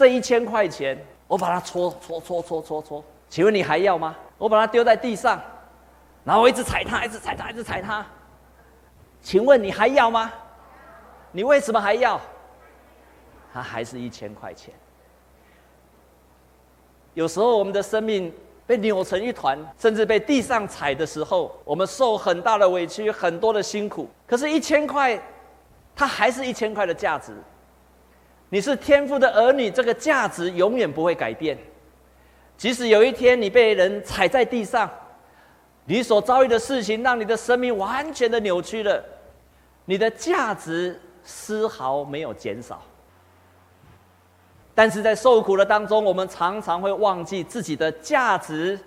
这一千块钱，我把它搓搓搓搓搓搓，请问你还要吗？我把它丢在地上，然后我一直踩它，一直踩它，一直踩它，请问你还要吗？你为什么还要？它还是一千块钱。有时候我们的生命被扭成一团，甚至被地上踩的时候，我们受很大的委屈，很多的辛苦。可是，一千块，它还是一千块的价值。你是天父的儿女，这个价值永远不会改变。即使有一天你被人踩在地上，你所遭遇的事情让你的生命完全的扭曲了，你的价值丝毫没有减少。但是在受苦的当中，我们常常会忘记自己的价值，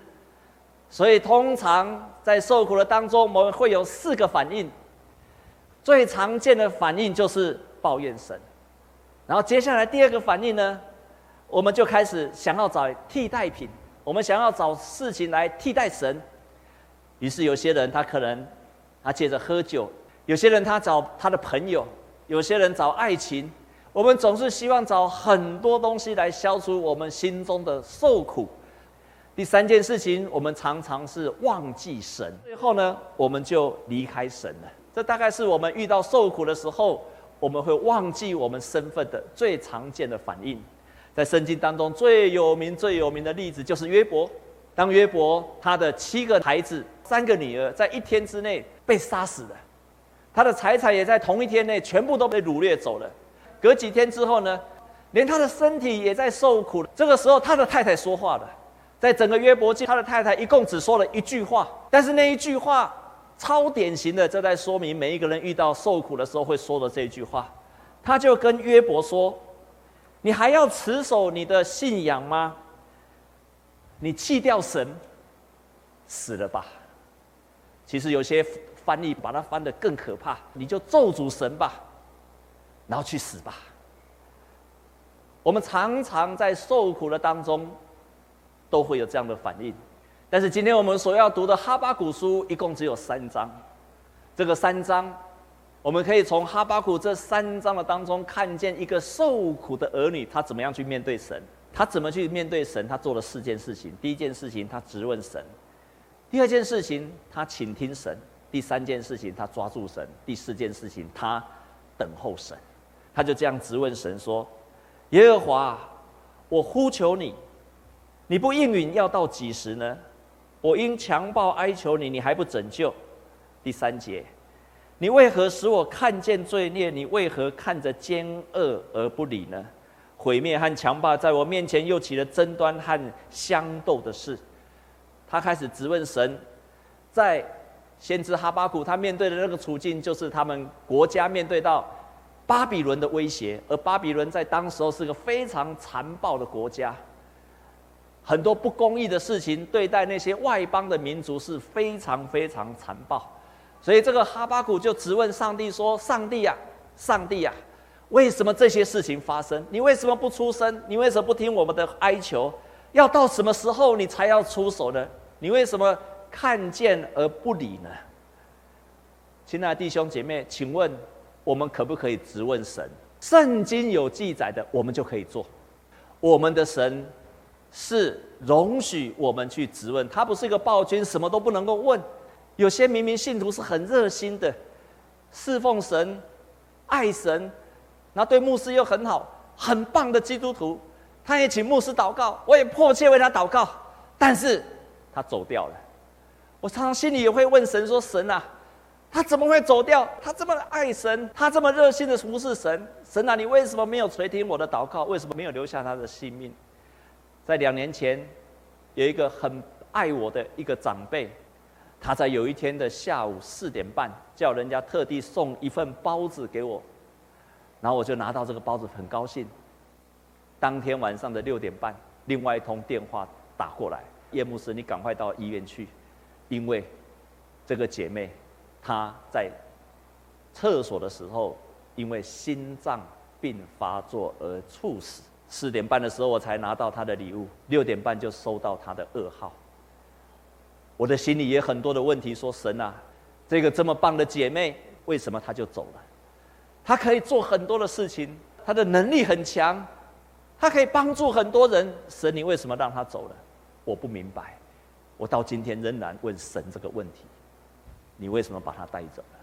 所以通常在受苦的当中，我们会有四个反应。最常见的反应就是抱怨神，然后接下来第二个反应呢，我们就开始想要找替代品，我们想要找事情来替代神。于是有些人他可能他借着喝酒，有些人他找他的朋友，有些人找爱情。我们总是希望找很多东西来消除我们心中的受苦。第三件事情，我们常常是忘记神，最后呢，我们就离开神了。这大概是我们遇到受苦的时候，我们会忘记我们身份的最常见的反应。在圣经当中最有名、最有名的例子就是约伯。当约伯他的七个孩子、三个女儿在一天之内被杀死了，他的财产也在同一天内全部都被掳掠走了。隔几天之后呢，连他的身体也在受苦。这个时候，他的太太说话了。在整个约伯记，他的太太一共只说了一句话，但是那一句话超典型的，这在说明每一个人遇到受苦的时候会说的这句话。他就跟约伯说：“你还要持守你的信仰吗？你弃掉神，死了吧。”其实有些翻译把它翻得更可怕，你就咒诅神吧。然后去死吧。我们常常在受苦的当中，都会有这样的反应。但是今天我们所要读的哈巴谷书一共只有三章，这个三章，我们可以从哈巴谷这三章的当中看见一个受苦的儿女，他怎么样去面对神，他怎么去面对神，他做了四件事情。第一件事情，他质问神；第二件事情，他倾听神；第三件事情，他抓住神；第四件事情，他等候神。他就这样质问神说：“耶和华，我呼求你，你不应允要到几时呢？我因强暴哀求你，你还不拯救。”第三节，你为何使我看见罪孽？你为何看着奸恶而不理呢？毁灭和强暴在我面前又起了争端和相斗的事。他开始质问神，在先知哈巴谷他面对的那个处境，就是他们国家面对到。巴比伦的威胁，而巴比伦在当时候是个非常残暴的国家，很多不公义的事情对待那些外邦的民族是非常非常残暴，所以这个哈巴谷就质问上帝说：“上帝呀，上帝呀，为什么这些事情发生？你为什么不出声？你为什么不听我们的哀求？要到什么时候你才要出手呢？你为什么看见而不理呢？”亲爱的弟兄姐妹，请问。我们可不可以质问神？圣经有记载的，我们就可以做。我们的神是容许我们去质问，他不是一个暴君，什么都不能够问。有些明明信徒是很热心的，侍奉神、爱神，然后对牧师又很好，很棒的基督徒，他也请牧师祷告，我也迫切为他祷告，但是他走掉了。我常常心里也会问神说：“神啊。”他怎么会走掉？他这么爱神，他这么热心的服侍神，神啊，你为什么没有垂听我的祷告？为什么没有留下他的性命？在两年前，有一个很爱我的一个长辈，他在有一天的下午四点半，叫人家特地送一份包子给我，然后我就拿到这个包子，很高兴。当天晚上的六点半，另外一通电话打过来，叶牧师，你赶快到医院去，因为这个姐妹。她在厕所的时候，因为心脏病发作而猝死。四点半的时候，我才拿到他的礼物，六点半就收到他的噩耗。我的心里也很多的问题，说神啊，这个这么棒的姐妹，为什么她就走了？她可以做很多的事情，她的能力很强，她可以帮助很多人。神，你为什么让她走了？我不明白。我到今天仍然问神这个问题：你为什么把她带走了？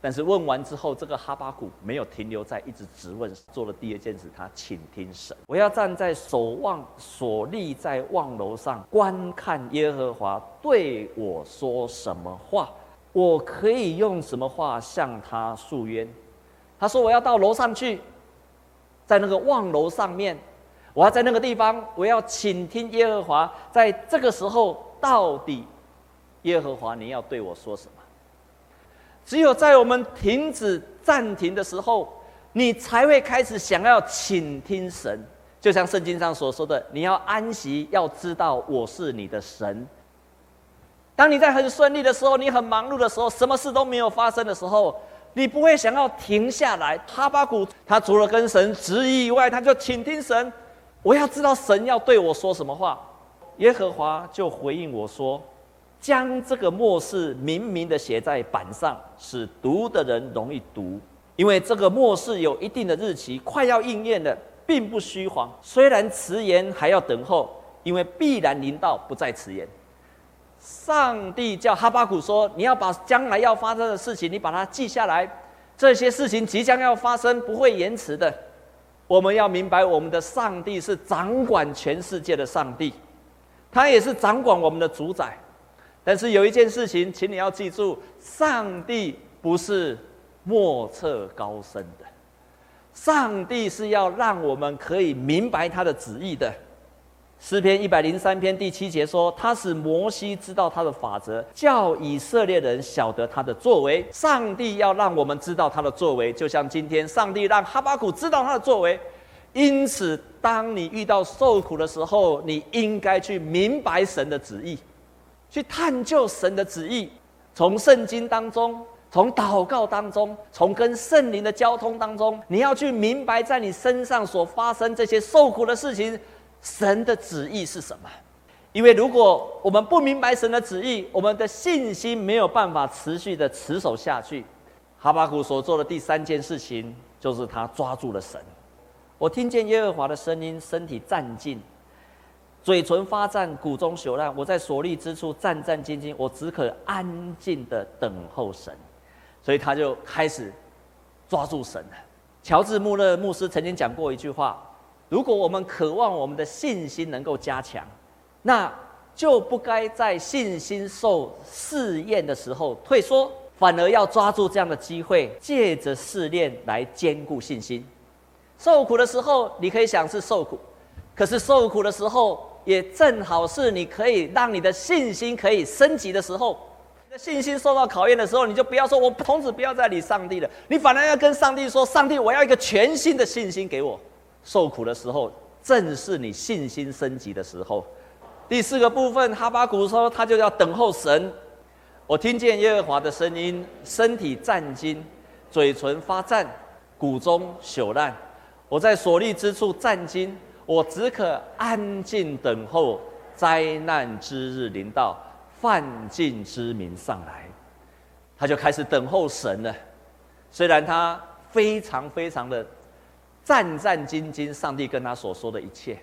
但是问完之后，这个哈巴谷没有停留在一直质问，做了第二件事，他请听神。我要站在守望所立在望楼上，观看耶和华对我说什么话。我可以用什么话向他诉冤？他说：“我要到楼上去，在那个望楼上面，我要在那个地方，我要倾听耶和华。在这个时候，到底耶和华你要对我说什么？只有在我们停止暂停的时候，你才会开始想要倾听神。就像圣经上所说的，你要安息，要知道我是你的神。”当你在很顺利的时候，你很忙碌的时候，什么事都没有发生的时候，你不会想要停下来。哈巴谷他除了跟神质疑以外，他就倾听神。我要知道神要对我说什么话。耶和华就回应我说：“将这个末世明明的写在板上，使读的人容易读。因为这个末世有一定的日期，快要应验了，并不虚谎。虽然迟延，还要等候，因为必然临到，不再迟延。”上帝叫哈巴谷说：“你要把将来要发生的事情，你把它记下来。这些事情即将要发生，不会延迟的。我们要明白，我们的上帝是掌管全世界的上帝，他也是掌管我们的主宰。但是有一件事情，请你要记住：上帝不是莫测高深的，上帝是要让我们可以明白他的旨意的。”诗篇一百零三篇第七节说：“他使摩西知道他的法则，叫以色列人晓得他的作为。上帝要让我们知道他的作为，就像今天上帝让哈巴谷知道他的作为。因此，当你遇到受苦的时候，你应该去明白神的旨意，去探究神的旨意。从圣经当中，从祷告当中，从跟圣灵的交通当中，你要去明白在你身上所发生这些受苦的事情。”神的旨意是什么？因为如果我们不明白神的旨意，我们的信心没有办法持续的持守下去。哈巴谷所做的第三件事情，就是他抓住了神。我听见耶和华的声音，身体战兢，嘴唇发颤，骨中朽烂。我在所立之处战战兢兢，我只可安静的等候神。所以他就开始抓住神了。乔治·穆勒牧师曾经讲过一句话。如果我们渴望我们的信心能够加强，那就不该在信心受试验的时候退缩，反而要抓住这样的机会，借着试炼来坚固信心。受苦的时候，你可以想是受苦，可是受苦的时候，也正好是你可以让你的信心可以升级的时候。你的信心受到考验的时候，你就不要说“我从此不要再理上帝了”，你反而要跟上帝说：“上帝，我要一个全新的信心给我。”受苦的时候，正是你信心升级的时候。第四个部分，哈巴谷说，他就要等候神。我听见耶和华的声音，身体战兢，嘴唇发颤，骨中朽烂。我在所立之处战兢，我只可安静等候灾难之日临到，犯境之民上来。他就开始等候神了。虽然他非常非常的。战战兢兢，上帝跟他所说的一切，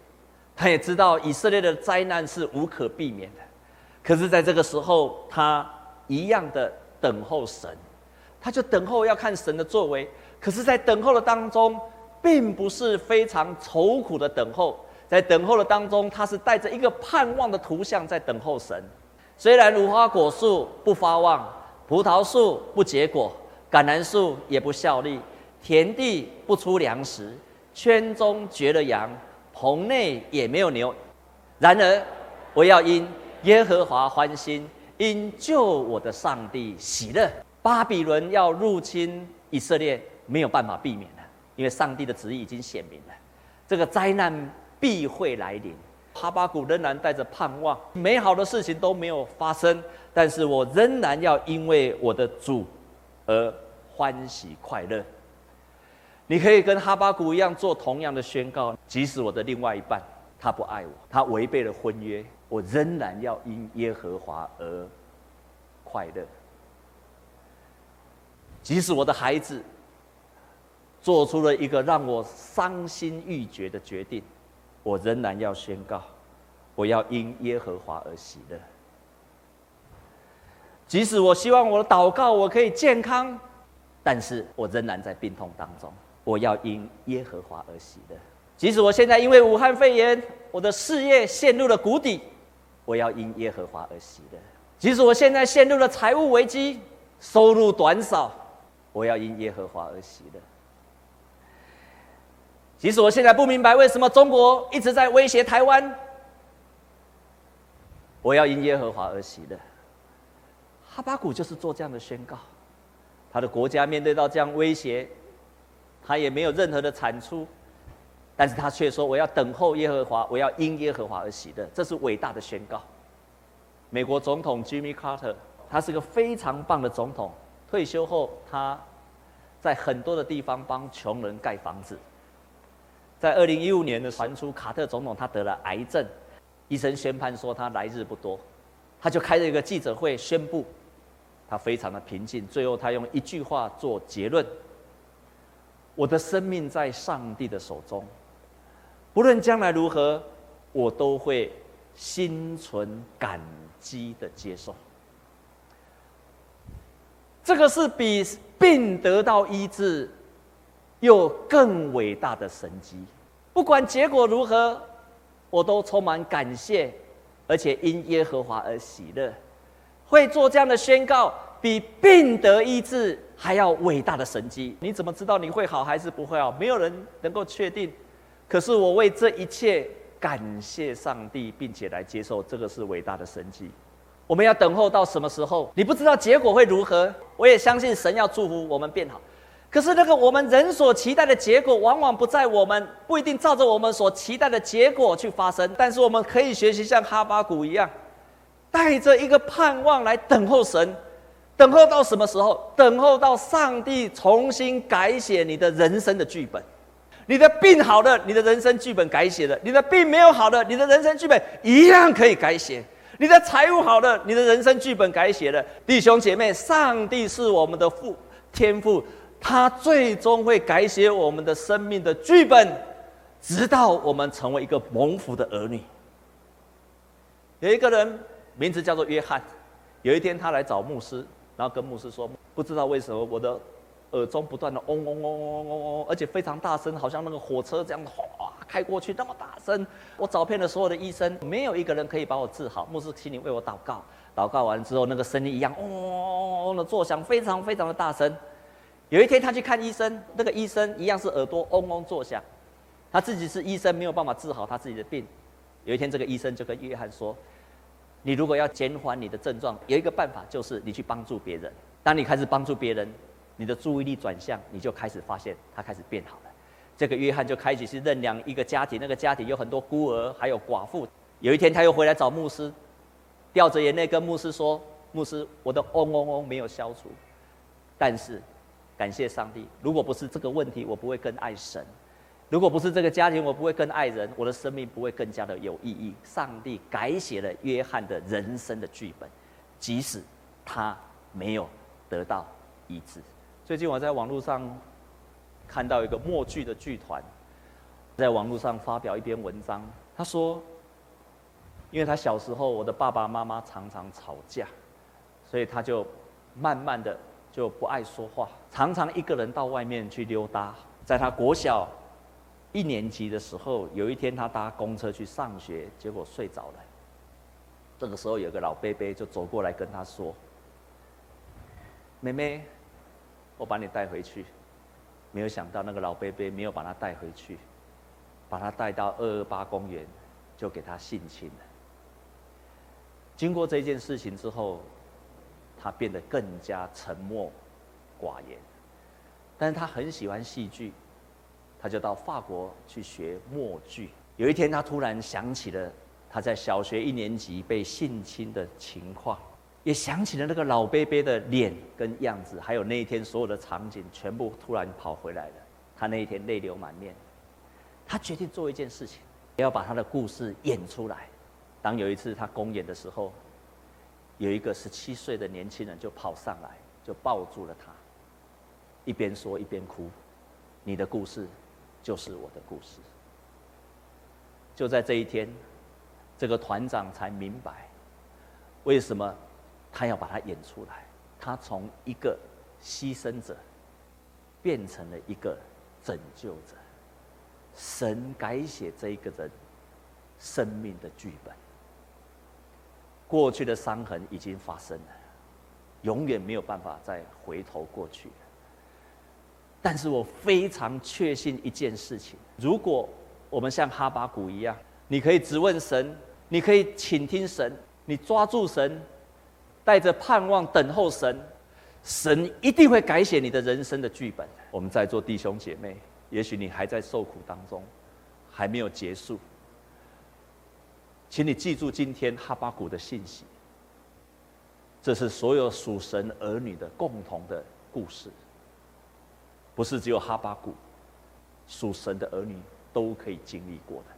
他也知道以色列的灾难是无可避免的。可是，在这个时候，他一样的等候神，他就等候要看神的作为。可是，在等候的当中，并不是非常愁苦的等候，在等候的当中，他是带着一个盼望的图像在等候神。虽然无花果树不发旺，葡萄树不结果，橄榄树也不效力。田地不出粮食，圈中绝了羊，棚内也没有牛。然而，我要因耶和华欢心，因救我的上帝喜乐。巴比伦要入侵以色列，没有办法避免了，因为上帝的旨意已经显明了，这个灾难必会来临。哈巴谷仍然带着盼望，美好的事情都没有发生，但是我仍然要因为我的主而欢喜快乐。你可以跟哈巴谷一样做同样的宣告，即使我的另外一半他不爱我，他违背了婚约，我仍然要因耶和华而快乐。即使我的孩子做出了一个让我伤心欲绝的决定，我仍然要宣告，我要因耶和华而喜乐。即使我希望我的祷告我可以健康，但是我仍然在病痛当中，我要因耶和华而喜乐。即使我现在因为武汉肺炎，我的事业陷入了谷底，我要因耶和华而喜乐。即使我现在陷入了财务危机，收入短少，我要因耶和华而喜乐。其实我现在不明白为什么中国一直在威胁台湾，我要因耶和华而喜乐。哈巴谷就是做这样的宣告，他的国家面对到这样威胁，他也没有任何的产出，但是他却说：“我要等候耶和华，我要因耶和华而喜乐。”这是伟大的宣告。美国总统 Jimmy Carter，他是个非常棒的总统。退休后，他在很多的地方帮穷人盖房子。在二零一五年的传出，卡特总统他得了癌症，医生宣判说他来日不多，他就开了一个记者会宣布，他非常的平静，最后他用一句话做结论：我的生命在上帝的手中，不论将来如何，我都会心存感激的接受。这个是比病得到医治。有更伟大的神迹，不管结果如何，我都充满感谢，而且因耶和华而喜乐。会做这样的宣告，比病得医治还要伟大的神迹。你怎么知道你会好还是不会好？没有人能够确定。可是我为这一切感谢上帝，并且来接受这个是伟大的神迹。我们要等候到什么时候？你不知道结果会如何。我也相信神要祝福我们变好。可是那个我们人所期待的结果，往往不在我们，不一定照着我们所期待的结果去发生。但是我们可以学习像哈巴谷一样，带着一个盼望来等候神，等候到什么时候？等候到上帝重新改写你的人生的剧本。你的病好了，你的人生剧本改写了；你的病没有好了，你的人生剧本一样可以改写。你的财务好了，你的人生剧本改写了。弟兄姐妹，上帝是我们的父，天父。他最终会改写我们的生命的剧本，直到我们成为一个蒙福的儿女。有一个人名字叫做约翰，有一天他来找牧师，然后跟牧师说：“不知道为什么我的耳中不断的嗡嗡嗡嗡嗡嗡，而且非常大声，好像那个火车这样哗开过去那么大声。我找遍了所有的医生，没有一个人可以把我治好。牧师，请你为我祷告。祷告完之后，那个声音一样嗡嗡嗡嗡的作响，非常非常的大声。”有一天，他去看医生，那个医生一样是耳朵嗡嗡作响，他自己是医生，没有办法治好他自己的病。有一天，这个医生就跟约翰说：“你如果要减缓你的症状，有一个办法，就是你去帮助别人。当你开始帮助别人，你的注意力转向，你就开始发现他开始变好了。”这个约翰就开始去认养一个家庭，那个家庭有很多孤儿，还有寡妇。有一天，他又回来找牧师，掉着眼泪跟牧师说：“牧师，我的嗡嗡嗡没有消除，但是……”感谢上帝！如果不是这个问题，我不会更爱神；如果不是这个家庭，我不会更爱人。我的生命不会更加的有意义。上帝改写了约翰的人生的剧本，即使他没有得到医治。最近我在网络上看到一个默剧的剧团，在网络上发表一篇文章。他说，因为他小时候我的爸爸妈妈常常吵架，所以他就慢慢的。就不爱说话，常常一个人到外面去溜达。在他国小一年级的时候，有一天他搭公车去上学，结果睡着了。这个时候，有个老伯伯就走过来跟他说：“妹妹，我把你带回去。”没有想到那个老伯伯没有把他带回去，把他带到二二八公园，就给他性侵了。经过这件事情之后，他变得更加沉默寡言，但是他很喜欢戏剧，他就到法国去学默剧。有一天，他突然想起了他在小学一年级被性侵的情况，也想起了那个老伯伯的脸跟样子，还有那一天所有的场景，全部突然跑回来了。他那一天泪流满面，他决定做一件事情，要把他的故事演出来。当有一次他公演的时候，有一个十七岁的年轻人就跑上来，就抱住了他，一边说一边哭：“你的故事就是我的故事。”就在这一天，这个团长才明白，为什么他要把他演出来。他从一个牺牲者，变成了一个拯救者。神改写这一个人生命的剧本。过去的伤痕已经发生了，永远没有办法再回头过去。但是我非常确信一件事情：如果我们像哈巴谷一样，你可以质问神，你可以倾听神，你抓住神，带着盼望等候神，神一定会改写你的人生的剧本。我们在座弟兄姐妹，也许你还在受苦当中，还没有结束，请你记住今天哈巴谷的信息，这是所有属神儿女的共同的故事，不是只有哈巴谷，属神的儿女都可以经历过的。